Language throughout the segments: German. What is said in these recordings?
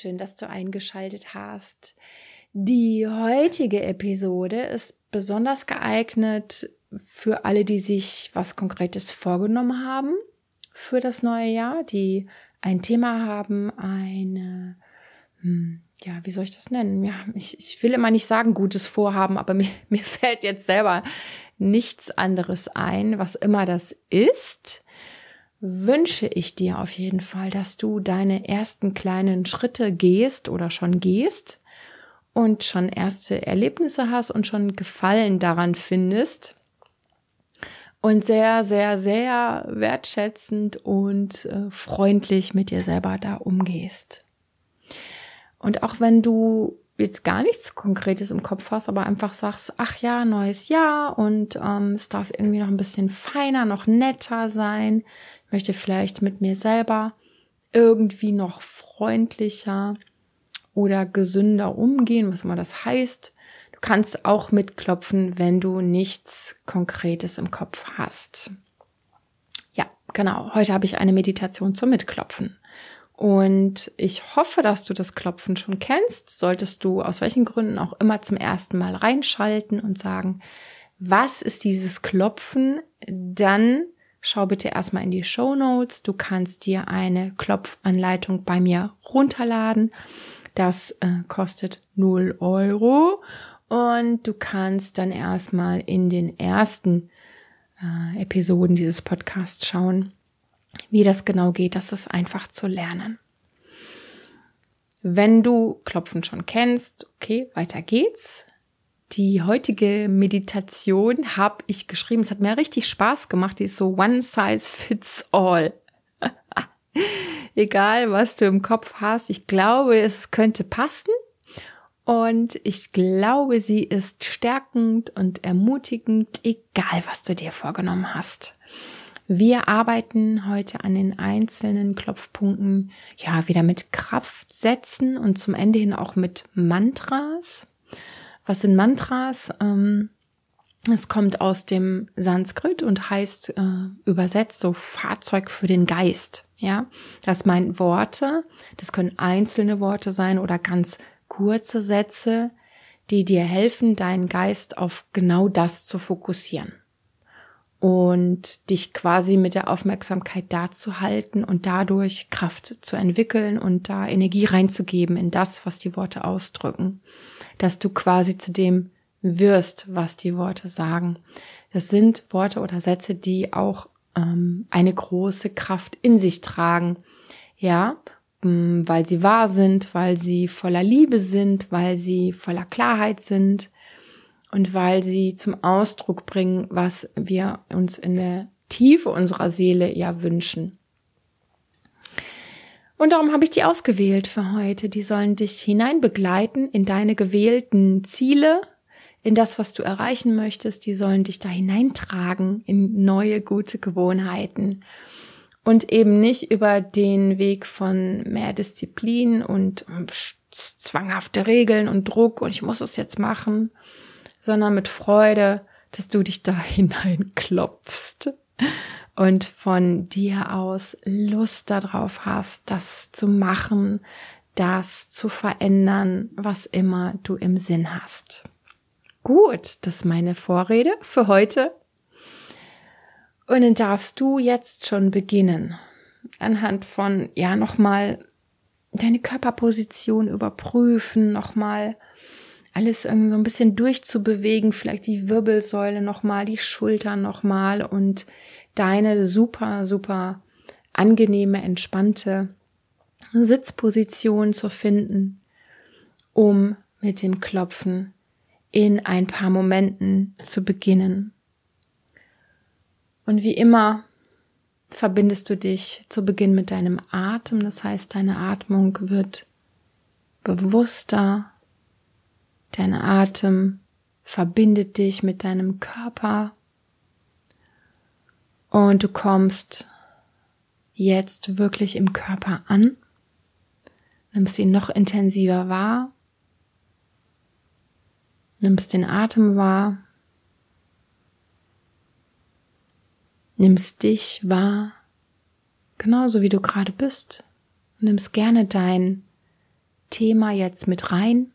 schön, dass du eingeschaltet hast. Die heutige Episode ist besonders geeignet für alle, die sich was Konkretes vorgenommen haben für das neue Jahr, die ein Thema haben, eine, hm, ja, wie soll ich das nennen? Ja, ich, ich will immer nicht sagen gutes Vorhaben, aber mir, mir fällt jetzt selber nichts anderes ein, was immer das ist wünsche ich dir auf jeden Fall, dass du deine ersten kleinen Schritte gehst oder schon gehst und schon erste Erlebnisse hast und schon Gefallen daran findest und sehr, sehr, sehr wertschätzend und äh, freundlich mit dir selber da umgehst. Und auch wenn du jetzt gar nichts Konkretes im Kopf hast, aber einfach sagst, ach ja, neues Jahr und ähm, es darf irgendwie noch ein bisschen feiner, noch netter sein möchte vielleicht mit mir selber irgendwie noch freundlicher oder gesünder umgehen, was immer das heißt. Du kannst auch mitklopfen, wenn du nichts Konkretes im Kopf hast. Ja, genau. Heute habe ich eine Meditation zum Mitklopfen. Und ich hoffe, dass du das Klopfen schon kennst. Solltest du aus welchen Gründen auch immer zum ersten Mal reinschalten und sagen, was ist dieses Klopfen? Dann schau bitte erstmal in die Show Notes. Du kannst dir eine Klopfanleitung bei mir runterladen. Das äh, kostet 0 Euro. Und du kannst dann erstmal in den ersten äh, Episoden dieses Podcasts schauen, wie das genau geht. Das ist einfach zu lernen. Wenn du Klopfen schon kennst, okay, weiter geht's. Die heutige Meditation habe ich geschrieben. Es hat mir richtig Spaß gemacht. Die ist so one size fits all. Egal, was du im Kopf hast. Ich glaube, es könnte passen. Und ich glaube, sie ist stärkend und ermutigend, egal was du dir vorgenommen hast. Wir arbeiten heute an den einzelnen Klopfpunkten, ja, wieder mit Kraftsätzen und zum Ende hin auch mit Mantras. Was sind Mantras? Ähm, es kommt aus dem Sanskrit und heißt äh, übersetzt so Fahrzeug für den Geist. Ja, das meint Worte. Das können einzelne Worte sein oder ganz kurze Sätze, die dir helfen, deinen Geist auf genau das zu fokussieren und dich quasi mit der Aufmerksamkeit da zu halten und dadurch Kraft zu entwickeln und da Energie reinzugeben in das, was die Worte ausdrücken dass du quasi zu dem wirst, was die Worte sagen. Das sind Worte oder Sätze, die auch ähm, eine große Kraft in sich tragen. Ja, mm, weil sie wahr sind, weil sie voller Liebe sind, weil sie voller Klarheit sind und weil sie zum Ausdruck bringen, was wir uns in der Tiefe unserer Seele ja wünschen. Und darum habe ich die ausgewählt für heute. Die sollen dich hineinbegleiten in deine gewählten Ziele, in das, was du erreichen möchtest. Die sollen dich da hineintragen in neue, gute Gewohnheiten. Und eben nicht über den Weg von mehr Disziplin und zwanghafte Regeln und Druck und ich muss es jetzt machen, sondern mit Freude, dass du dich da hineinklopfst und von dir aus Lust darauf hast, das zu machen, das zu verändern, was immer du im Sinn hast. Gut, das ist meine Vorrede für heute. Und dann darfst du jetzt schon beginnen. Anhand von, ja, nochmal deine Körperposition überprüfen, nochmal alles irgendwie so ein bisschen durchzubewegen, vielleicht die Wirbelsäule nochmal, die Schultern nochmal und deine super, super angenehme, entspannte Sitzposition zu finden, um mit dem Klopfen in ein paar Momenten zu beginnen. Und wie immer verbindest du dich zu Beginn mit deinem Atem, das heißt, deine Atmung wird bewusster, dein Atem verbindet dich mit deinem Körper und du kommst jetzt wirklich im Körper an, nimmst ihn noch intensiver wahr, nimmst den Atem wahr, nimmst dich wahr, genauso wie du gerade bist, nimmst gerne dein Thema jetzt mit rein.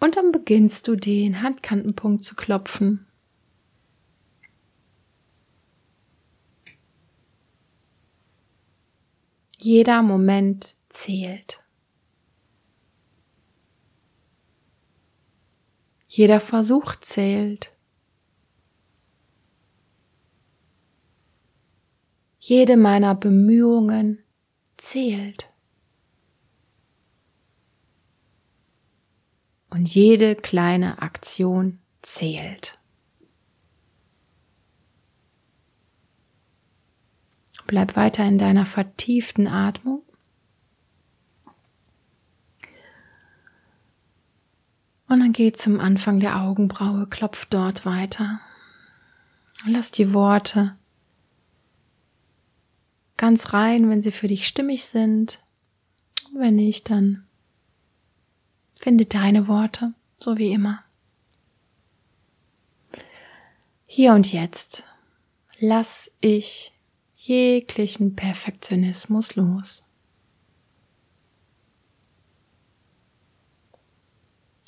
Und dann beginnst du den Handkantenpunkt zu klopfen. Jeder Moment zählt. Jeder Versuch zählt. Jede meiner Bemühungen zählt. Und jede kleine Aktion zählt. Bleib weiter in deiner vertieften Atmung. Und dann geh zum Anfang der Augenbraue, klopf dort weiter. Lass die Worte ganz rein, wenn sie für dich stimmig sind. Wenn nicht, dann finde deine Worte, so wie immer. Hier und jetzt lass ich jeglichen Perfektionismus los.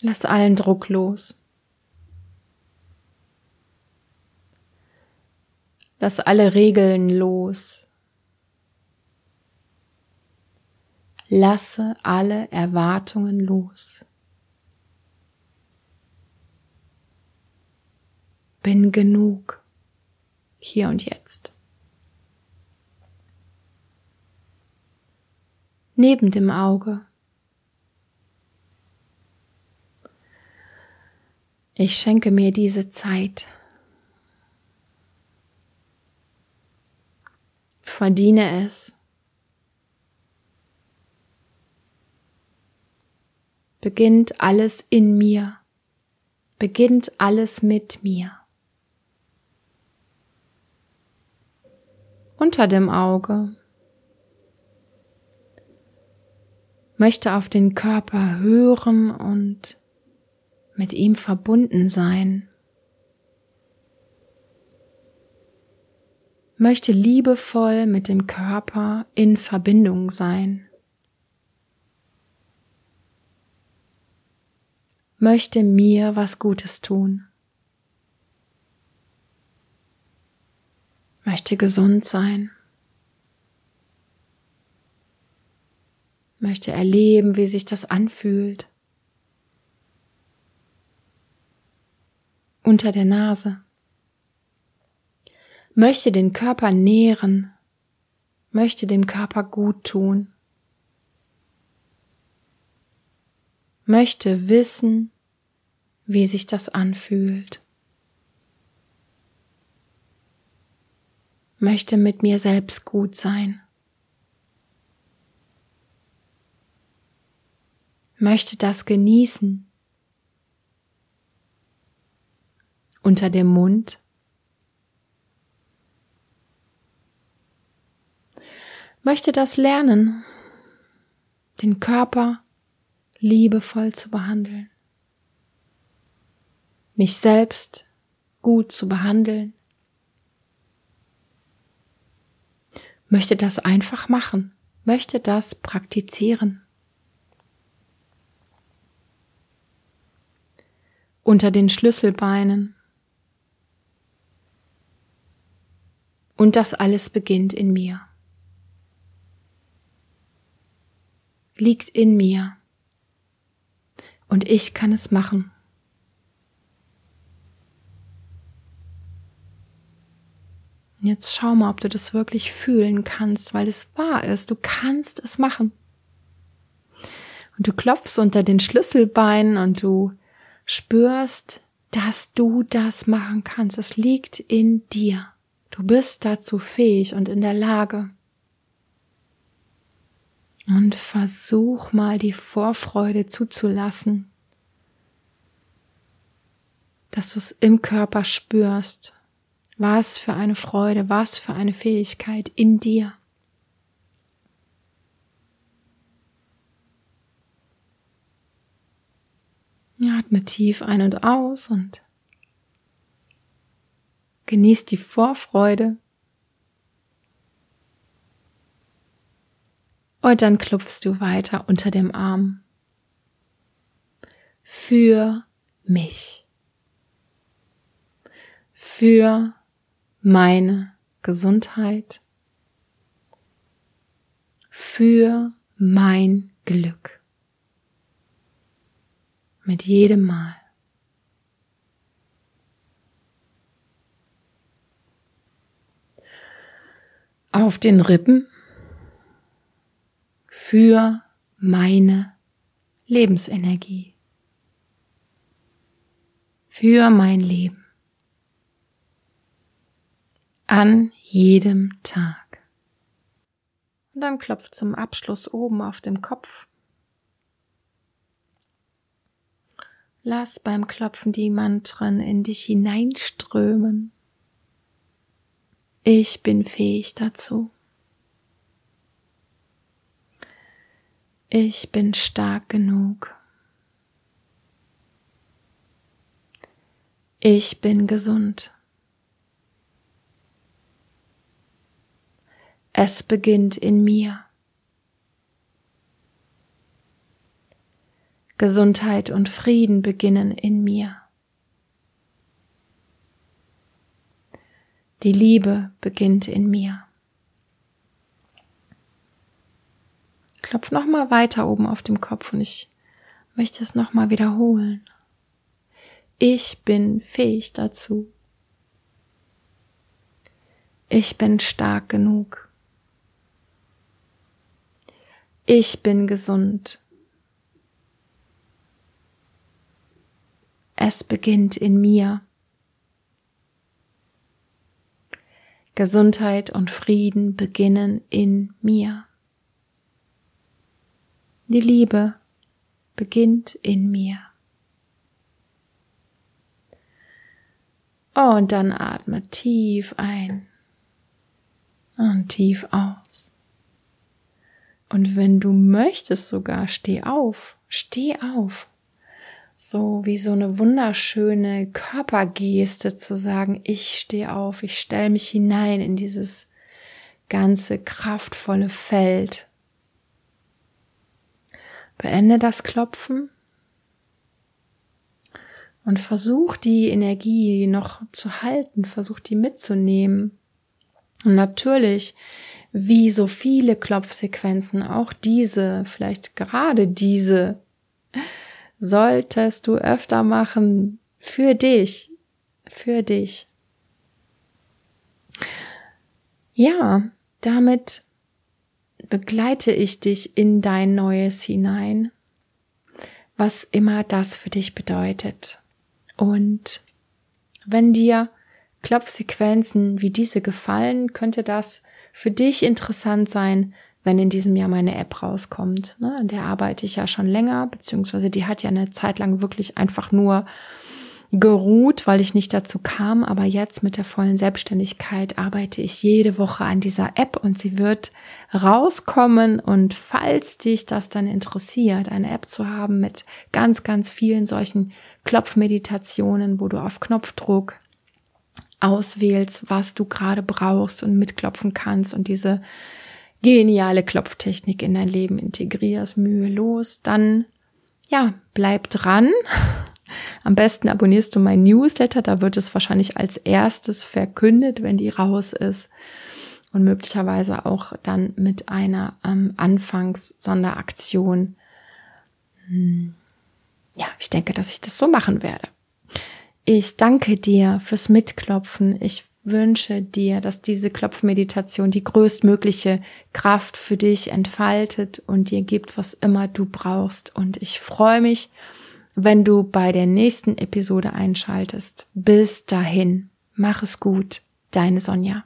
Lass allen Druck los. Lass alle Regeln los. Lasse alle Erwartungen los. Bin genug hier und jetzt. Neben dem Auge. Ich schenke mir diese Zeit. Verdiene es. Beginnt alles in mir. Beginnt alles mit mir. Unter dem Auge möchte auf den Körper hören und mit ihm verbunden sein, möchte liebevoll mit dem Körper in Verbindung sein, möchte mir was Gutes tun, möchte gesund sein. Möchte erleben, wie sich das anfühlt. Unter der Nase. Möchte den Körper nähren, möchte dem Körper gut tun. Möchte wissen, wie sich das anfühlt. Möchte mit mir selbst gut sein. Möchte das genießen. Unter dem Mund möchte das lernen, den Körper liebevoll zu behandeln, mich selbst gut zu behandeln, möchte das einfach machen, möchte das praktizieren. Unter den Schlüsselbeinen. Und das alles beginnt in mir. Liegt in mir. Und ich kann es machen. Jetzt schau mal, ob du das wirklich fühlen kannst, weil es wahr ist. Du kannst es machen. Und du klopfst unter den Schlüsselbeinen und du spürst, dass du das machen kannst. Es liegt in dir. Du bist dazu fähig und in der Lage. Und versuch mal die Vorfreude zuzulassen, dass du es im Körper spürst. Was für eine Freude, was für eine Fähigkeit in dir. Atme tief ein und aus und genieß die Vorfreude. Und dann klopfst du weiter unter dem Arm. Für mich. Für meine Gesundheit. Für mein Glück. Mit jedem Mal. Auf den Rippen für meine Lebensenergie, für mein Leben, an jedem Tag. Und dann klopft zum Abschluss oben auf dem Kopf. Lass beim Klopfen die Mantren in dich hineinströmen. Ich bin fähig dazu. Ich bin stark genug. Ich bin gesund. Es beginnt in mir. Gesundheit und Frieden beginnen in mir. Die Liebe beginnt in mir. Klopf noch mal weiter oben auf dem Kopf und ich möchte es noch mal wiederholen. Ich bin fähig dazu. Ich bin stark genug. Ich bin gesund. Es beginnt in mir. Gesundheit und Frieden beginnen in mir. Die Liebe beginnt in mir. Und dann atme tief ein und tief aus. Und wenn du möchtest sogar, steh auf, steh auf. So wie so eine wunderschöne Körpergeste zu sagen, ich stehe auf, ich stelle mich hinein in dieses ganze kraftvolle Feld Beende das Klopfen und versuch die Energie noch zu halten, versuch die mitzunehmen. Und natürlich, wie so viele Klopfsequenzen, auch diese, vielleicht gerade diese, solltest du öfter machen für dich, für dich. Ja, damit begleite ich dich in dein Neues hinein, was immer das für dich bedeutet. Und wenn dir Klopfsequenzen wie diese gefallen, könnte das für dich interessant sein, wenn in diesem Jahr meine App rauskommt. Ne? An der arbeite ich ja schon länger, beziehungsweise die hat ja eine Zeit lang wirklich einfach nur geruht, weil ich nicht dazu kam, aber jetzt mit der vollen Selbstständigkeit arbeite ich jede Woche an dieser App und sie wird rauskommen und falls dich das dann interessiert, eine App zu haben mit ganz, ganz vielen solchen Klopfmeditationen, wo du auf Knopfdruck auswählst, was du gerade brauchst und mitklopfen kannst und diese geniale Klopftechnik in dein Leben integrierst, mühelos, dann ja, bleib dran am besten abonnierst du mein Newsletter, da wird es wahrscheinlich als erstes verkündet, wenn die raus ist. Und möglicherweise auch dann mit einer ähm, Anfangs-Sonderaktion. Hm. Ja, ich denke, dass ich das so machen werde. Ich danke dir fürs Mitklopfen. Ich wünsche dir, dass diese Klopfmeditation die größtmögliche Kraft für dich entfaltet und dir gibt, was immer du brauchst. Und ich freue mich wenn du bei der nächsten Episode einschaltest. Bis dahin, mach es gut, deine Sonja.